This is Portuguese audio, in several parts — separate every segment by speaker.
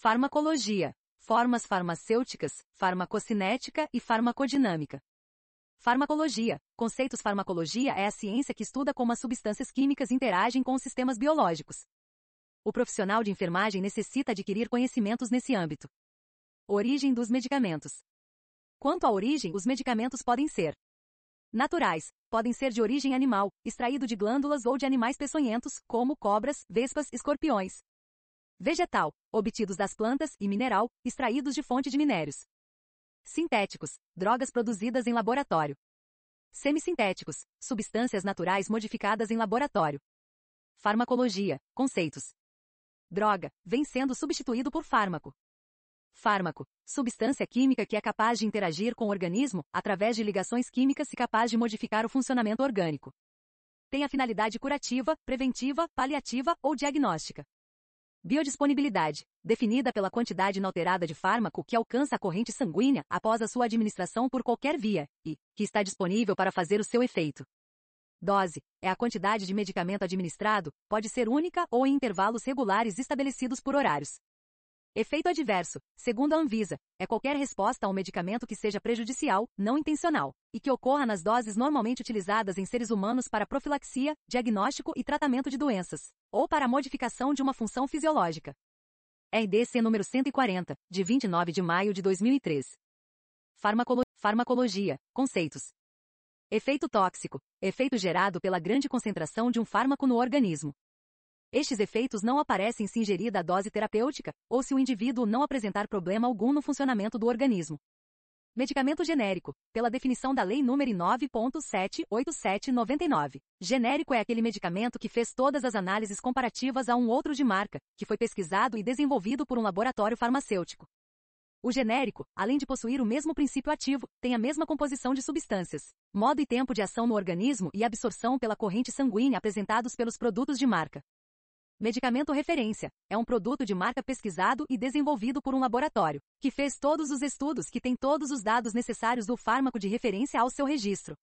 Speaker 1: Farmacologia. Formas farmacêuticas, farmacocinética e farmacodinâmica. Farmacologia. Conceitos Farmacologia é a ciência que estuda como as substâncias químicas interagem com os sistemas biológicos. O profissional de enfermagem necessita adquirir conhecimentos nesse âmbito. Origem dos medicamentos. Quanto à origem, os medicamentos podem ser naturais, podem ser de origem animal, extraído de glândulas ou de animais peçonhentos, como cobras, vespas, escorpiões. Vegetal, obtidos das plantas, e mineral, extraídos de fonte de minérios. Sintéticos, drogas produzidas em laboratório. Semissintéticos, substâncias naturais modificadas em laboratório. Farmacologia, conceitos. Droga, vem sendo substituído por fármaco. Fármaco, substância química que é capaz de interagir com o organismo, através de ligações químicas e capaz de modificar o funcionamento orgânico. Tem a finalidade curativa, preventiva, paliativa ou diagnóstica. Biodisponibilidade, definida pela quantidade inalterada de fármaco que alcança a corrente sanguínea após a sua administração por qualquer via, e que está disponível para fazer o seu efeito. Dose, é a quantidade de medicamento administrado, pode ser única ou em intervalos regulares estabelecidos por horários. Efeito adverso, segundo a Anvisa, é qualquer resposta a um medicamento que seja prejudicial, não intencional, e que ocorra nas doses normalmente utilizadas em seres humanos para profilaxia, diagnóstico e tratamento de doenças, ou para a modificação de uma função fisiológica. RDC número 140, de 29 de maio de 2003. Farmacolo farmacologia, conceitos. Efeito tóxico, efeito gerado pela grande concentração de um fármaco no organismo, estes efeitos não aparecem se ingerida a dose terapêutica, ou se o indivíduo não apresentar problema algum no funcionamento do organismo. Medicamento genérico, pela definição da Lei nº 9.78799. Genérico é aquele medicamento que fez todas as análises comparativas a um outro de marca, que foi pesquisado e desenvolvido por um laboratório farmacêutico. O genérico, além de possuir o mesmo princípio ativo, tem a mesma composição de substâncias, modo e tempo de ação no organismo e absorção pela corrente sanguínea apresentados pelos produtos de marca. Medicamento referência é um produto de marca pesquisado e desenvolvido por um laboratório, que fez todos os estudos que tem todos os dados necessários do fármaco de referência ao seu registro.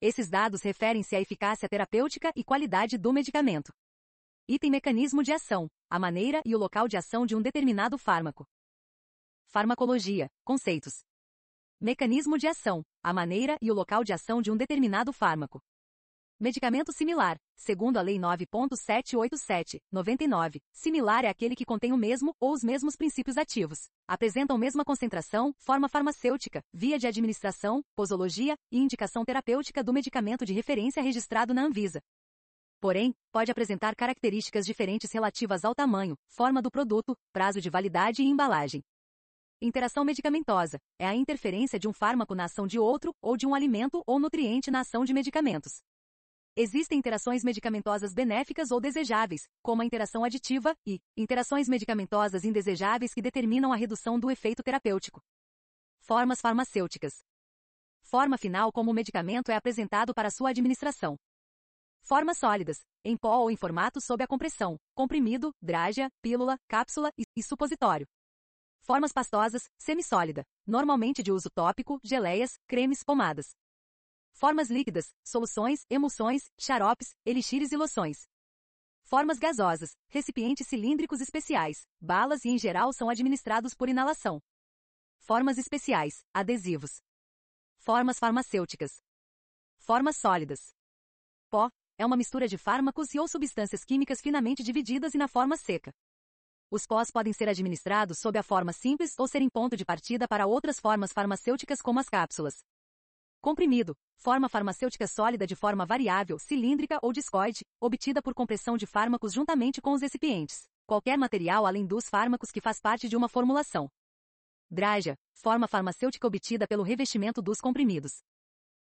Speaker 1: Esses dados referem-se à eficácia terapêutica e qualidade do medicamento. Item mecanismo de ação, a maneira e o local de ação de um determinado fármaco. Farmacologia, conceitos. Mecanismo de ação, a maneira e o local de ação de um determinado fármaco. Medicamento similar, segundo a Lei 9.787, 99, similar é aquele que contém o mesmo ou os mesmos princípios ativos, apresentam mesma concentração, forma farmacêutica, via de administração, posologia e indicação terapêutica do medicamento de referência registrado na Anvisa. Porém, pode apresentar características diferentes relativas ao tamanho, forma do produto, prazo de validade e embalagem. Interação medicamentosa é a interferência de um fármaco na ação de outro ou de um alimento ou nutriente na ação de medicamentos. Existem interações medicamentosas benéficas ou desejáveis, como a interação aditiva, e interações medicamentosas indesejáveis que determinam a redução do efeito terapêutico. Formas farmacêuticas. Forma final como o medicamento é apresentado para sua administração. Formas sólidas, em pó ou em formato sob a compressão, comprimido, drágia, pílula, cápsula e, e supositório. Formas pastosas, semissólida, normalmente de uso tópico, geleias, cremes, pomadas. Formas líquidas, soluções, emulsões, xaropes, elixires e loções. Formas gasosas, recipientes cilíndricos especiais, balas e em geral são administrados por inalação. Formas especiais, adesivos. Formas farmacêuticas. Formas sólidas. Pó, é uma mistura de fármacos e ou substâncias químicas finamente divididas e na forma seca. Os pós podem ser administrados sob a forma simples ou serem ponto de partida para outras formas farmacêuticas como as cápsulas. Comprimido. Forma farmacêutica sólida de forma variável, cilíndrica ou discoide, obtida por compressão de fármacos juntamente com os recipientes. Qualquer material além dos fármacos que faz parte de uma formulação. Drágia. Forma farmacêutica obtida pelo revestimento dos comprimidos.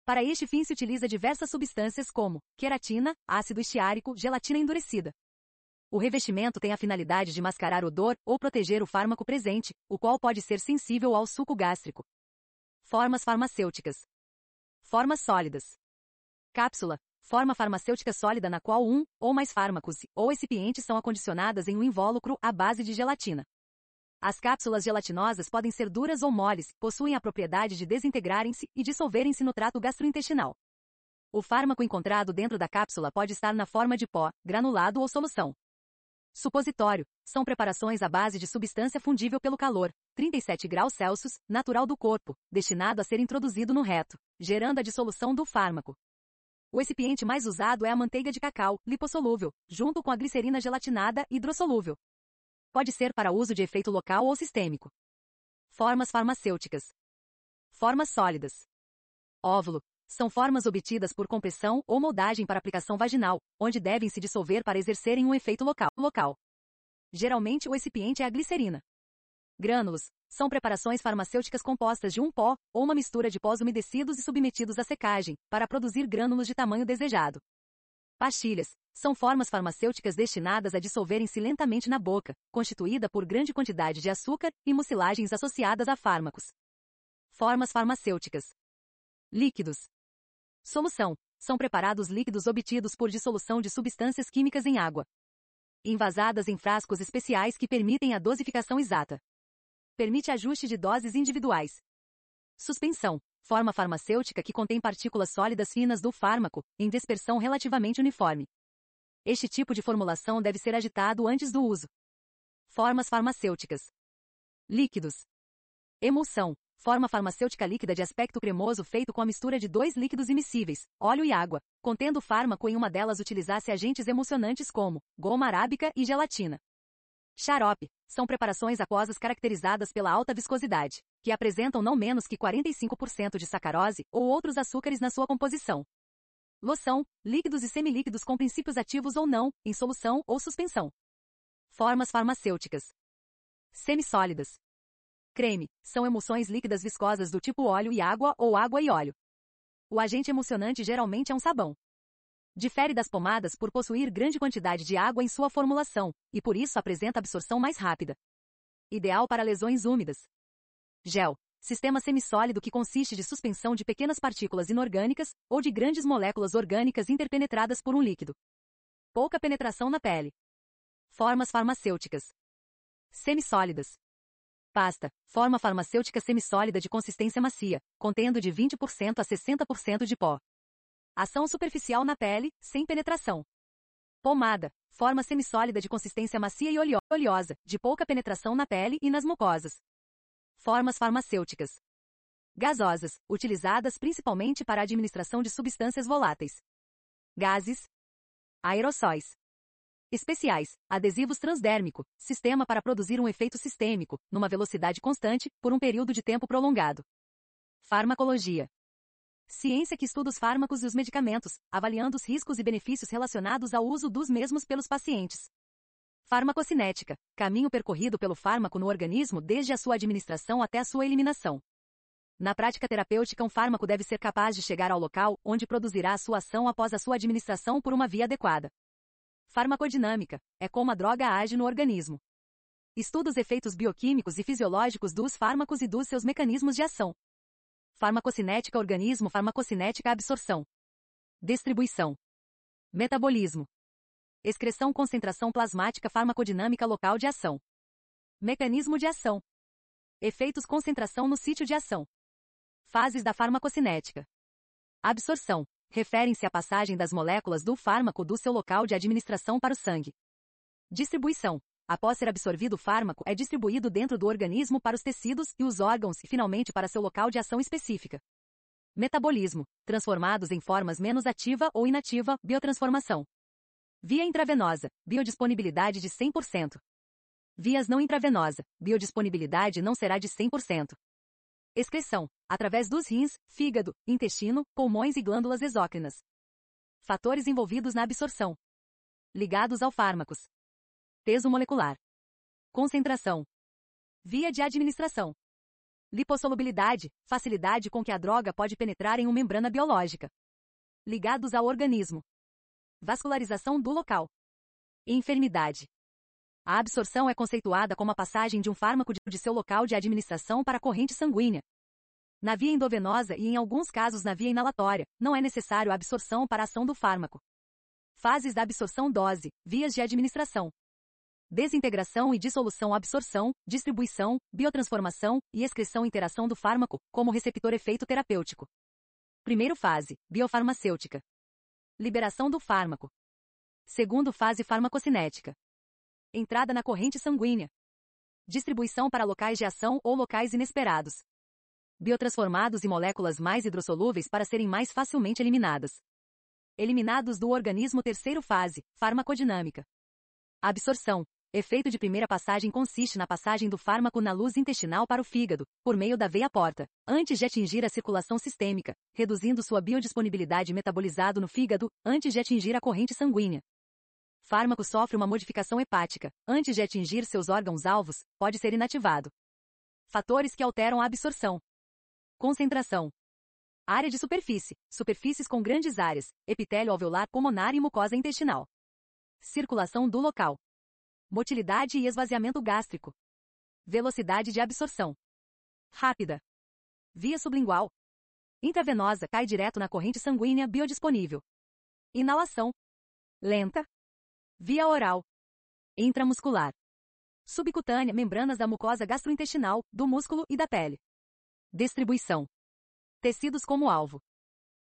Speaker 1: Para este fim se utiliza diversas substâncias como queratina, ácido estiárico, gelatina endurecida. O revestimento tem a finalidade de mascarar odor ou proteger o fármaco presente, o qual pode ser sensível ao suco gástrico. Formas farmacêuticas. Formas sólidas. Cápsula. Forma farmacêutica sólida na qual um ou mais fármacos ou recipientes são acondicionadas em um invólucro à base de gelatina. As cápsulas gelatinosas podem ser duras ou moles, possuem a propriedade de desintegrarem-se e dissolverem-se no trato gastrointestinal. O fármaco encontrado dentro da cápsula pode estar na forma de pó, granulado ou solução. Supositório. São preparações à base de substância fundível pelo calor, 37 graus Celsius, natural do corpo, destinado a ser introduzido no reto, gerando a dissolução do fármaco. O excipiente mais usado é a manteiga de cacau, lipossolúvel, junto com a glicerina gelatinada, hidrossolúvel. Pode ser para uso de efeito local ou sistêmico. Formas farmacêuticas. Formas sólidas. Óvulo. São formas obtidas por compressão ou moldagem para aplicação vaginal, onde devem se dissolver para exercerem um efeito local. local. Geralmente o excipiente é a glicerina. Grânulos. São preparações farmacêuticas compostas de um pó ou uma mistura de pós umedecidos e submetidos à secagem, para produzir grânulos de tamanho desejado. Pastilhas. São formas farmacêuticas destinadas a dissolverem-se lentamente na boca, constituída por grande quantidade de açúcar e mucilagens associadas a fármacos. Formas farmacêuticas. Líquidos. Solução. São preparados líquidos obtidos por dissolução de substâncias químicas em água. Envasadas em frascos especiais que permitem a dosificação exata. Permite ajuste de doses individuais. Suspensão. Forma farmacêutica que contém partículas sólidas finas do fármaco, em dispersão relativamente uniforme. Este tipo de formulação deve ser agitado antes do uso. Formas farmacêuticas. Líquidos. Emulsão. Forma farmacêutica líquida de aspecto cremoso feito com a mistura de dois líquidos imissíveis, óleo e água, contendo fármaco em uma delas utilizasse agentes emulsionantes como goma arábica e gelatina. Xarope. São preparações aquosas caracterizadas pela alta viscosidade, que apresentam não menos que 45% de sacarose ou outros açúcares na sua composição. Loção, líquidos e semilíquidos com princípios ativos ou não, em solução ou suspensão. Formas farmacêuticas. Semissólidas. Creme, são emulsões líquidas viscosas do tipo óleo e água ou água e óleo. O agente emulsionante geralmente é um sabão. Difere das pomadas por possuir grande quantidade de água em sua formulação, e por isso apresenta absorção mais rápida. Ideal para lesões úmidas. Gel. Sistema semissólido que consiste de suspensão de pequenas partículas inorgânicas ou de grandes moléculas orgânicas interpenetradas por um líquido. Pouca penetração na pele. Formas farmacêuticas. Semissólidas. Pasta. Forma farmacêutica semissólida de consistência macia, contendo de 20% a 60% de pó. Ação superficial na pele, sem penetração. Pomada. Forma semissólida de consistência macia e oleosa, de pouca penetração na pele e nas mucosas. Formas farmacêuticas. Gasosas, utilizadas principalmente para a administração de substâncias voláteis. Gases. Aerossóis. Especiais. Adesivos transdérmico. Sistema para produzir um efeito sistêmico, numa velocidade constante, por um período de tempo prolongado. Farmacologia. Ciência que estuda os fármacos e os medicamentos, avaliando os riscos e benefícios relacionados ao uso dos mesmos pelos pacientes. Farmacocinética. Caminho percorrido pelo fármaco no organismo desde a sua administração até a sua eliminação. Na prática terapêutica, um fármaco deve ser capaz de chegar ao local onde produzirá a sua ação após a sua administração por uma via adequada. Farmacodinâmica é como a droga age no organismo. Estuda os efeitos bioquímicos e fisiológicos dos fármacos e dos seus mecanismos de ação. Farmacocinética organismo farmacocinética absorção. Distribuição. Metabolismo. Excreção concentração plasmática farmacodinâmica local de ação. Mecanismo de ação. Efeitos concentração no sítio de ação. Fases da farmacocinética. Absorção referem-se à passagem das moléculas do fármaco do seu local de administração para o sangue. Distribuição. Após ser absorvido o fármaco, é distribuído dentro do organismo para os tecidos e os órgãos e finalmente para seu local de ação específica. Metabolismo. Transformados em formas menos ativa ou inativa, biotransformação. Via intravenosa. Biodisponibilidade de 100%. Vias não intravenosa. Biodisponibilidade não será de 100%. Excreção, através dos rins, fígado, intestino, pulmões e glândulas exócrinas. Fatores envolvidos na absorção. Ligados ao fármacos. Peso molecular. Concentração. Via de administração. Lipossolubilidade, facilidade com que a droga pode penetrar em uma membrana biológica. Ligados ao organismo. Vascularização do local. Enfermidade. A absorção é conceituada como a passagem de um fármaco de seu local de administração para a corrente sanguínea. Na via endovenosa e em alguns casos na via inalatória, não é necessário a absorção para a ação do fármaco. Fases da absorção dose, vias de administração. Desintegração e dissolução absorção, distribuição, biotransformação e excreção interação do fármaco, como receptor efeito terapêutico. Primeiro fase, biofarmacêutica. Liberação do fármaco. Segundo fase farmacocinética. Entrada na corrente sanguínea. Distribuição para locais de ação ou locais inesperados. Biotransformados e moléculas mais hidrossolúveis para serem mais facilmente eliminadas. Eliminados do organismo terceiro fase, farmacodinâmica. Absorção. Efeito de primeira passagem consiste na passagem do fármaco na luz intestinal para o fígado, por meio da veia porta, antes de atingir a circulação sistêmica, reduzindo sua biodisponibilidade metabolizado no fígado, antes de atingir a corrente sanguínea. Fármaco sofre uma modificação hepática, antes de atingir seus órgãos-alvos, pode ser inativado. Fatores que alteram a absorção. Concentração. Área de superfície, superfícies com grandes áreas, epitélio alveolar pulmonar e mucosa intestinal. Circulação do local. Motilidade e esvaziamento gástrico. Velocidade de absorção. Rápida. Via sublingual. Intravenosa cai direto na corrente sanguínea biodisponível. Inalação. Lenta. Via oral. Intramuscular. Subcutânea, membranas da mucosa gastrointestinal, do músculo e da pele. Distribuição. Tecidos como alvo.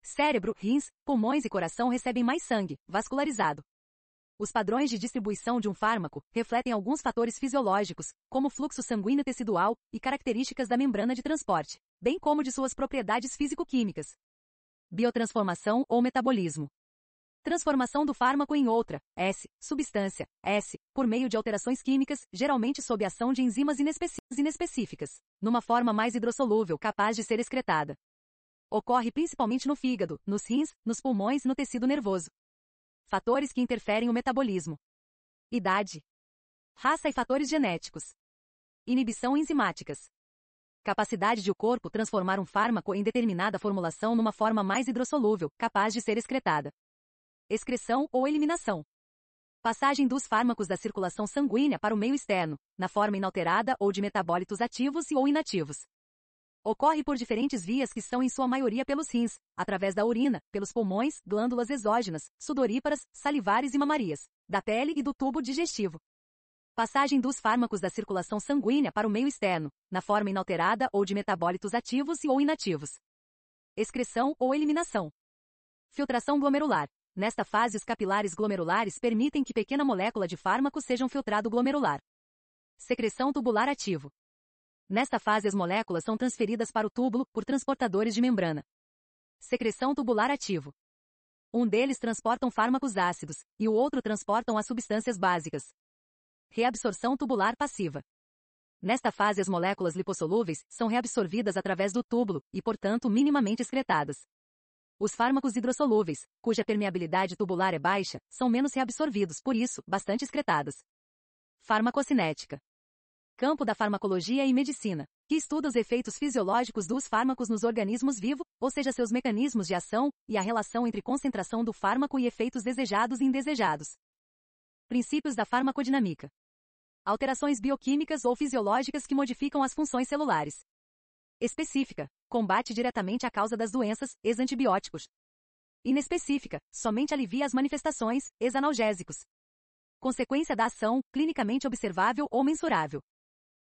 Speaker 1: Cérebro, rins, pulmões e coração recebem mais sangue, vascularizado. Os padrões de distribuição de um fármaco refletem alguns fatores fisiológicos, como fluxo sanguíneo tecidual e características da membrana de transporte, bem como de suas propriedades físico-químicas. Biotransformação ou metabolismo. Transformação do fármaco em outra, S, substância, S, por meio de alterações químicas, geralmente sob ação de enzimas inespecíficas, numa forma mais hidrossolúvel capaz de ser excretada. Ocorre principalmente no fígado, nos rins, nos pulmões e no tecido nervoso. Fatores que interferem o metabolismo. Idade. Raça e fatores genéticos. Inibição enzimáticas. Capacidade de o corpo transformar um fármaco em determinada formulação numa forma mais hidrossolúvel, capaz de ser excretada. Excreção ou eliminação. Passagem dos fármacos da circulação sanguínea para o meio externo, na forma inalterada ou de metabólitos ativos e ou inativos. Ocorre por diferentes vias que são em sua maioria pelos rins, através da urina, pelos pulmões, glândulas exógenas, sudoríparas, salivares e mamarias, da pele e do tubo digestivo. Passagem dos fármacos da circulação sanguínea para o meio externo, na forma inalterada ou de metabólitos ativos e ou inativos. Excreção ou eliminação. Filtração glomerular. Nesta fase os capilares glomerulares permitem que pequena molécula de fármaco seja um filtrado glomerular. Secreção tubular ativo. Nesta fase as moléculas são transferidas para o túbulo por transportadores de membrana. Secreção tubular ativo. Um deles transportam fármacos ácidos, e o outro transportam as substâncias básicas. Reabsorção tubular passiva. Nesta fase as moléculas lipossolúveis são reabsorvidas através do túbulo e, portanto, minimamente excretadas. Os fármacos hidrossolúveis, cuja permeabilidade tubular é baixa, são menos reabsorvidos, por isso, bastante excretados. Farmacocinética campo da farmacologia e medicina, que estuda os efeitos fisiológicos dos fármacos nos organismos vivos, ou seja, seus mecanismos de ação e a relação entre concentração do fármaco e efeitos desejados e indesejados. Princípios da farmacodinâmica. Alterações bioquímicas ou fisiológicas que modificam as funções celulares. Específica. Combate diretamente a causa das doenças, ex-antibióticos. Inespecífica. Somente alivia as manifestações, ex-analgésicos. Consequência da ação, clinicamente observável ou mensurável.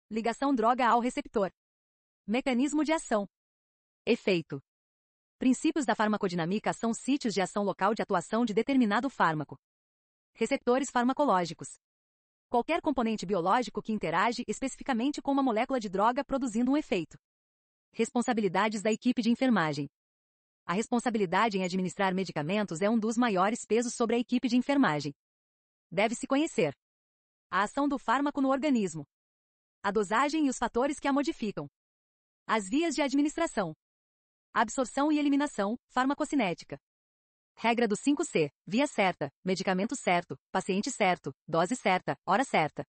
Speaker 1: Ligação droga ao receptor. Mecanismo de ação. Efeito. Princípios da farmacodinâmica são sítios de ação local de atuação de determinado fármaco. Receptores farmacológicos. Qualquer componente biológico que interage especificamente com uma molécula de droga produzindo um efeito. Responsabilidades da equipe de enfermagem. A responsabilidade em administrar medicamentos é um dos maiores pesos sobre a equipe de enfermagem. Deve-se conhecer a ação do fármaco no organismo, a dosagem e os fatores que a modificam. As vias de administração. Absorção e eliminação, farmacocinética. Regra do 5C. Via certa, medicamento certo, paciente certo, dose certa, hora certa.